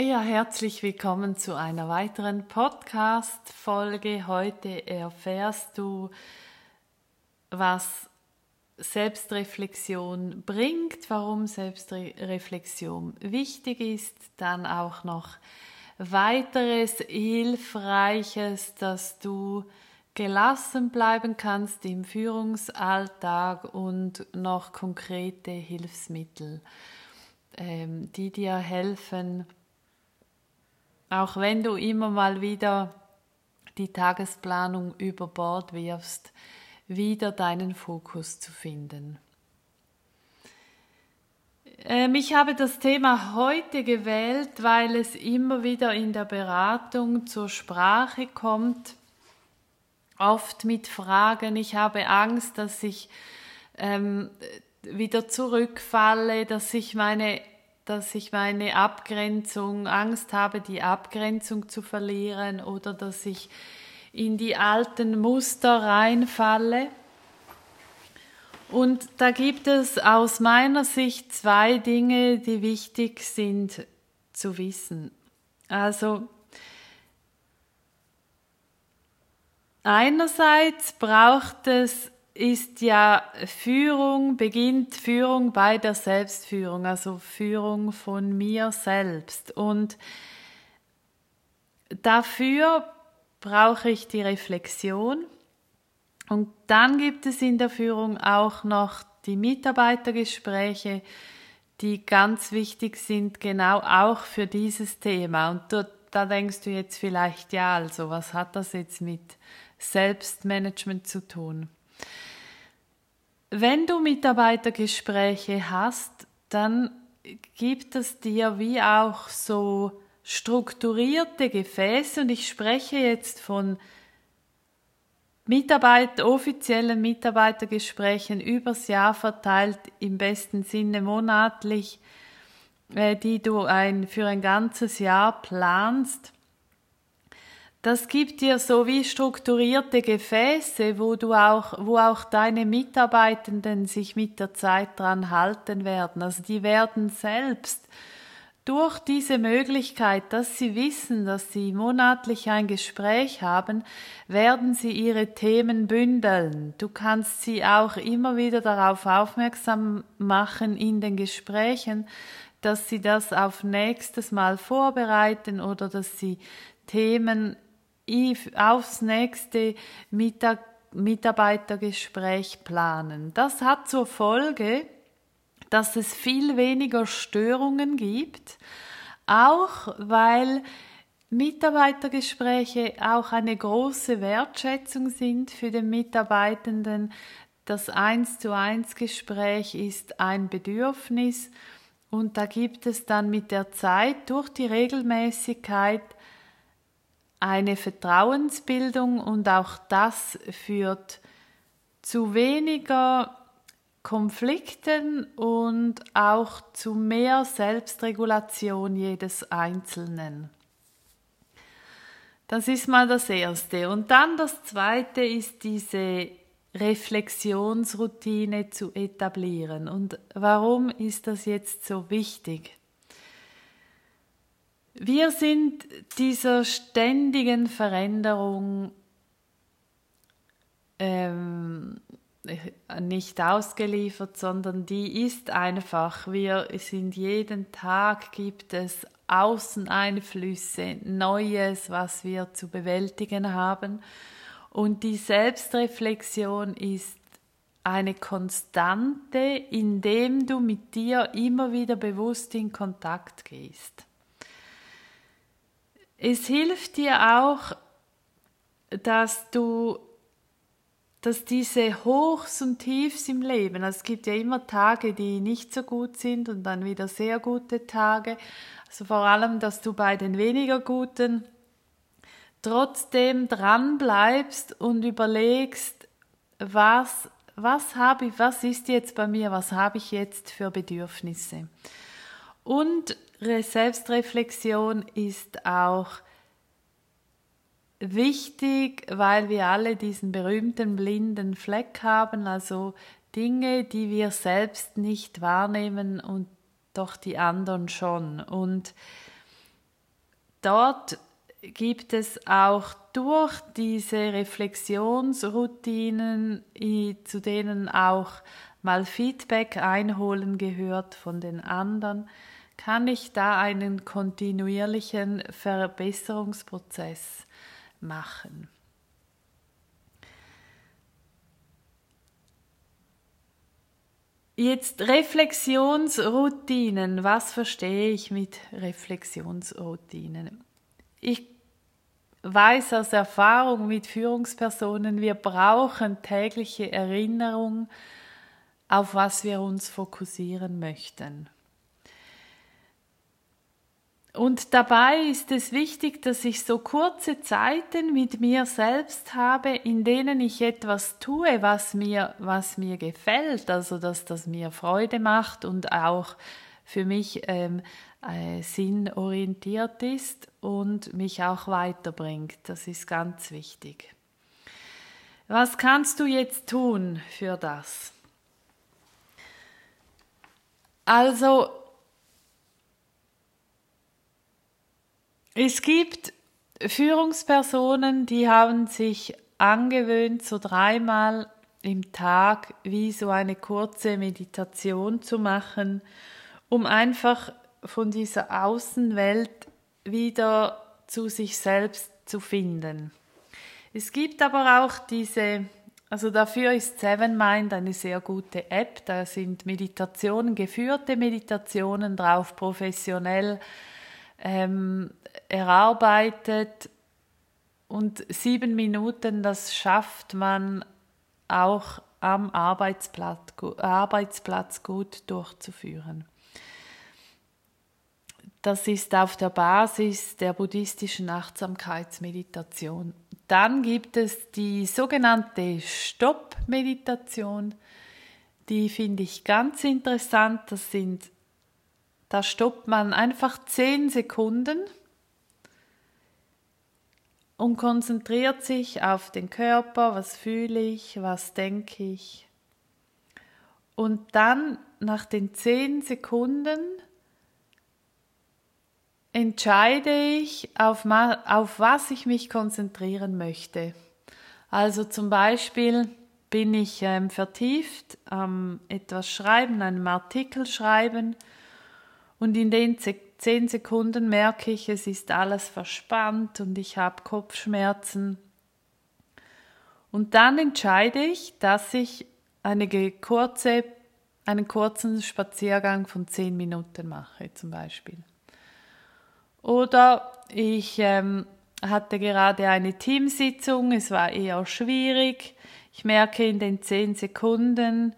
Ja, herzlich willkommen zu einer weiteren Podcast-Folge. Heute erfährst du, was Selbstreflexion bringt, warum Selbstreflexion wichtig ist, dann auch noch weiteres Hilfreiches, dass du gelassen bleiben kannst im Führungsalltag und noch konkrete Hilfsmittel, ähm, die dir helfen, auch wenn du immer mal wieder die Tagesplanung über Bord wirfst, wieder deinen Fokus zu finden. Ähm, ich habe das Thema heute gewählt, weil es immer wieder in der Beratung zur Sprache kommt, oft mit Fragen. Ich habe Angst, dass ich ähm, wieder zurückfalle, dass ich meine dass ich meine Abgrenzung, Angst habe, die Abgrenzung zu verlieren oder dass ich in die alten Muster reinfalle. Und da gibt es aus meiner Sicht zwei Dinge, die wichtig sind zu wissen. Also einerseits braucht es ist ja Führung, beginnt Führung bei der Selbstführung, also Führung von mir selbst. Und dafür brauche ich die Reflexion. Und dann gibt es in der Führung auch noch die Mitarbeitergespräche, die ganz wichtig sind, genau auch für dieses Thema. Und da, da denkst du jetzt vielleicht, ja, also was hat das jetzt mit Selbstmanagement zu tun? Wenn du Mitarbeitergespräche hast, dann gibt es dir wie auch so strukturierte Gefäße und ich spreche jetzt von Mitarbeiter, offiziellen Mitarbeitergesprächen übers Jahr verteilt, im besten Sinne monatlich, äh, die du ein, für ein ganzes Jahr planst. Das gibt dir so wie strukturierte Gefäße, wo du auch, wo auch deine Mitarbeitenden sich mit der Zeit dran halten werden. Also die werden selbst durch diese Möglichkeit, dass sie wissen, dass sie monatlich ein Gespräch haben, werden sie ihre Themen bündeln. Du kannst sie auch immer wieder darauf aufmerksam machen in den Gesprächen, dass sie das auf nächstes Mal vorbereiten oder dass sie Themen aufs nächste Mittag Mitarbeitergespräch planen. Das hat zur Folge, dass es viel weniger Störungen gibt, auch weil Mitarbeitergespräche auch eine große Wertschätzung sind für den Mitarbeitenden. Das Eins zu eins Gespräch ist ein Bedürfnis und da gibt es dann mit der Zeit durch die Regelmäßigkeit eine Vertrauensbildung und auch das führt zu weniger Konflikten und auch zu mehr Selbstregulation jedes Einzelnen. Das ist mal das Erste. Und dann das Zweite ist diese Reflexionsroutine zu etablieren. Und warum ist das jetzt so wichtig? Wir sind dieser ständigen Veränderung ähm, nicht ausgeliefert, sondern die ist einfach. Wir sind jeden Tag gibt es Außeneinflüsse, Neues, was wir zu bewältigen haben. Und die Selbstreflexion ist eine Konstante, indem du mit dir immer wieder bewusst in Kontakt gehst. Es hilft dir auch, dass du, dass diese Hochs und Tiefs im Leben, also es gibt ja immer Tage, die nicht so gut sind und dann wieder sehr gute Tage, also vor allem, dass du bei den weniger guten trotzdem dran bleibst und überlegst, was, was habe ich, was ist jetzt bei mir, was habe ich jetzt für Bedürfnisse. Und Selbstreflexion ist auch wichtig, weil wir alle diesen berühmten blinden Fleck haben, also Dinge, die wir selbst nicht wahrnehmen und doch die anderen schon. Und dort gibt es auch durch diese Reflexionsroutinen, zu denen auch mal Feedback einholen gehört von den anderen, kann ich da einen kontinuierlichen Verbesserungsprozess machen. Jetzt Reflexionsroutinen. Was verstehe ich mit Reflexionsroutinen? Ich weiß aus Erfahrung mit Führungspersonen, wir brauchen tägliche Erinnerung, auf was wir uns fokussieren möchten. Und dabei ist es wichtig, dass ich so kurze Zeiten mit mir selbst habe, in denen ich etwas tue, was mir, was mir gefällt, also dass das mir Freude macht und auch für mich ähm, äh, sinnorientiert ist und mich auch weiterbringt. Das ist ganz wichtig. Was kannst du jetzt tun für das? Also Es gibt Führungspersonen, die haben sich angewöhnt, so dreimal im Tag wie so eine kurze Meditation zu machen, um einfach von dieser Außenwelt wieder zu sich selbst zu finden. Es gibt aber auch diese, also dafür ist Seven Mind eine sehr gute App. Da sind Meditationen, geführte Meditationen drauf, professionell ähm, erarbeitet und sieben Minuten, das schafft man auch am Arbeitsplatz, Arbeitsplatz gut durchzuführen. Das ist auf der Basis der buddhistischen Achtsamkeitsmeditation. Dann gibt es die sogenannte Stopp-Meditation. Die finde ich ganz interessant. Das sind, da stoppt man einfach zehn Sekunden und konzentriert sich auf den Körper, was fühle ich, was denke ich. Und dann nach den zehn Sekunden entscheide ich, auf, auf was ich mich konzentrieren möchte. Also zum Beispiel bin ich ähm, vertieft am ähm, etwas schreiben, einem Artikel schreiben und in den zehn Sekunden merke ich, es ist alles verspannt und ich habe Kopfschmerzen. Und dann entscheide ich, dass ich eine kurze, einen kurzen Spaziergang von zehn Minuten mache, zum Beispiel. Oder ich ähm, hatte gerade eine Teamsitzung, es war eher schwierig. Ich merke in den zehn Sekunden,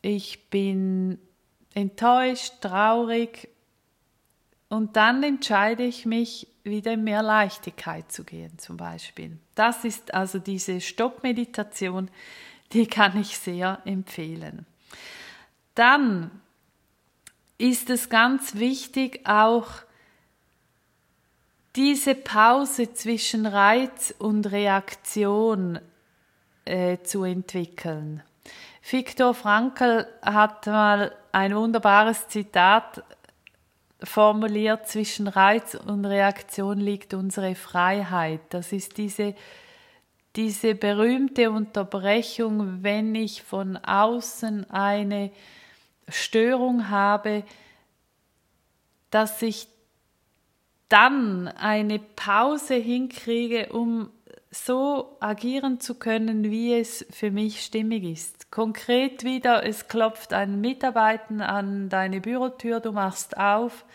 ich bin enttäuscht, traurig und dann entscheide ich mich, wieder in mehr Leichtigkeit zu gehen, zum Beispiel. Das ist also diese Stoppmeditation, die kann ich sehr empfehlen. Dann ist es ganz wichtig, auch diese Pause zwischen Reiz und Reaktion äh, zu entwickeln. Viktor Frankl hat mal ein wunderbares Zitat formuliert, zwischen Reiz und Reaktion liegt unsere Freiheit. Das ist diese, diese berühmte Unterbrechung, wenn ich von außen eine Störung habe, dass ich dann eine Pause hinkriege, um so agieren zu können, wie es für mich stimmig ist. Konkret wieder, es klopft ein Mitarbeiter an deine Bürotür, du machst auf,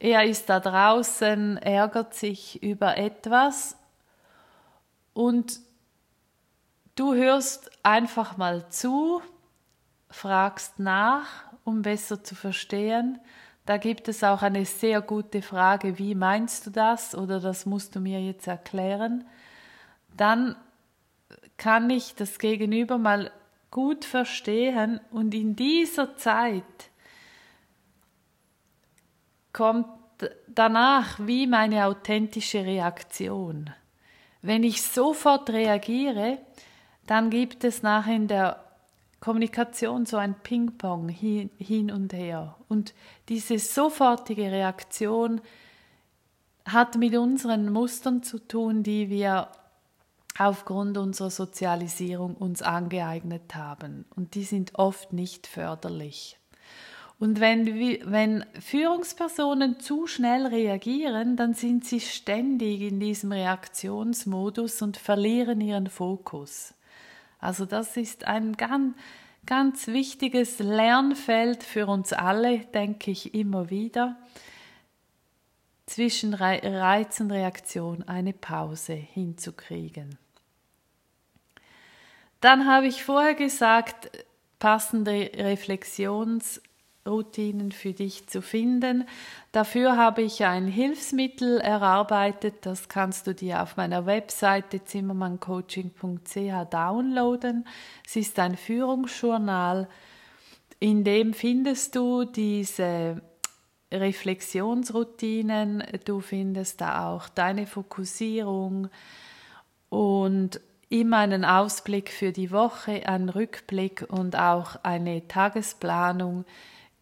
er ist da draußen, ärgert sich über etwas und du hörst einfach mal zu, fragst nach, um besser zu verstehen. Da gibt es auch eine sehr gute Frage, wie meinst du das oder das musst du mir jetzt erklären. Dann kann ich das Gegenüber mal gut verstehen und in dieser Zeit kommt danach wie meine authentische Reaktion. Wenn ich sofort reagiere, dann gibt es nachher in der Kommunikation so ein Ping-Pong hin, hin und her. Und diese sofortige Reaktion hat mit unseren Mustern zu tun, die wir aufgrund unserer Sozialisierung uns angeeignet haben. Und die sind oft nicht förderlich. Und wenn, wenn Führungspersonen zu schnell reagieren, dann sind sie ständig in diesem Reaktionsmodus und verlieren ihren Fokus. Also das ist ein ganz, ganz wichtiges Lernfeld für uns alle, denke ich immer wieder. Zwischen Reiz und Reaktion eine Pause hinzukriegen. Dann habe ich vorher gesagt, passende Reflexions- Routinen für dich zu finden. Dafür habe ich ein Hilfsmittel erarbeitet, das kannst du dir auf meiner Webseite zimmermanncoaching.ch downloaden. Es ist ein Führungsjournal, in dem findest du diese Reflexionsroutinen, du findest da auch deine Fokussierung und immer einen Ausblick für die Woche, einen Rückblick und auch eine Tagesplanung,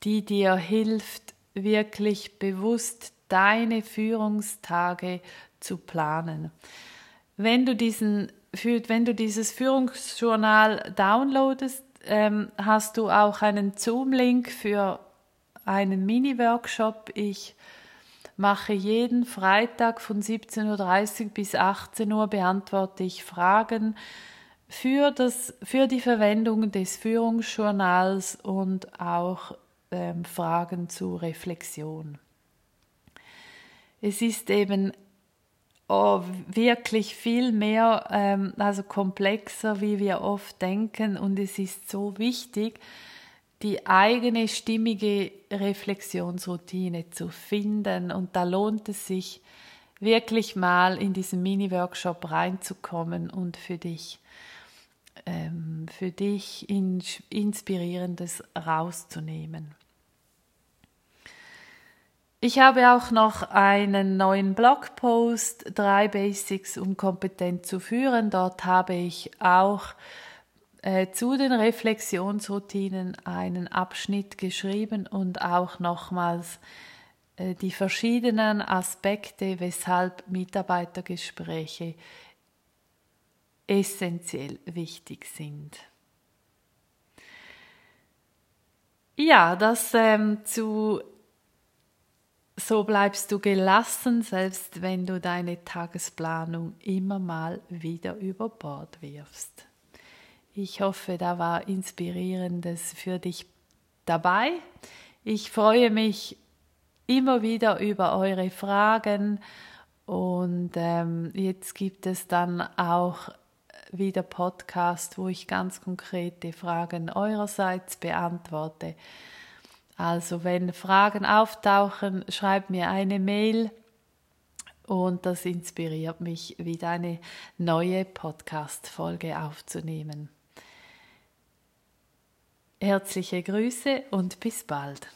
die dir hilft, wirklich bewusst deine Führungstage zu planen. Wenn du, diesen, wenn du dieses Führungsjournal downloadest, ähm, hast du auch einen Zoom-Link für einen Mini-Workshop. Ich mache jeden Freitag von 17.30 Uhr bis 18 Uhr beantworte ich Fragen für, das, für die Verwendung des Führungsjournals und auch ähm, Fragen zur Reflexion. Es ist eben oh, wirklich viel mehr, ähm, also komplexer, wie wir oft denken, und es ist so wichtig, die eigene stimmige Reflexionsroutine zu finden. Und da lohnt es sich wirklich mal in diesen Mini-Workshop reinzukommen und für dich ähm, für dich Inspirierendes rauszunehmen. Ich habe auch noch einen neuen Blogpost, drei Basics, um kompetent zu führen. Dort habe ich auch äh, zu den Reflexionsroutinen einen Abschnitt geschrieben und auch nochmals äh, die verschiedenen Aspekte, weshalb Mitarbeitergespräche essentiell wichtig sind. Ja, das ähm, zu so bleibst du gelassen, selbst wenn du deine Tagesplanung immer mal wieder über Bord wirfst. Ich hoffe, da war inspirierendes für dich dabei. Ich freue mich immer wieder über eure Fragen und ähm, jetzt gibt es dann auch wieder Podcast, wo ich ganz konkrete Fragen eurerseits beantworte. Also wenn Fragen auftauchen, schreib mir eine Mail und das inspiriert mich, wieder eine neue Podcast-Folge aufzunehmen. Herzliche Grüße und bis bald.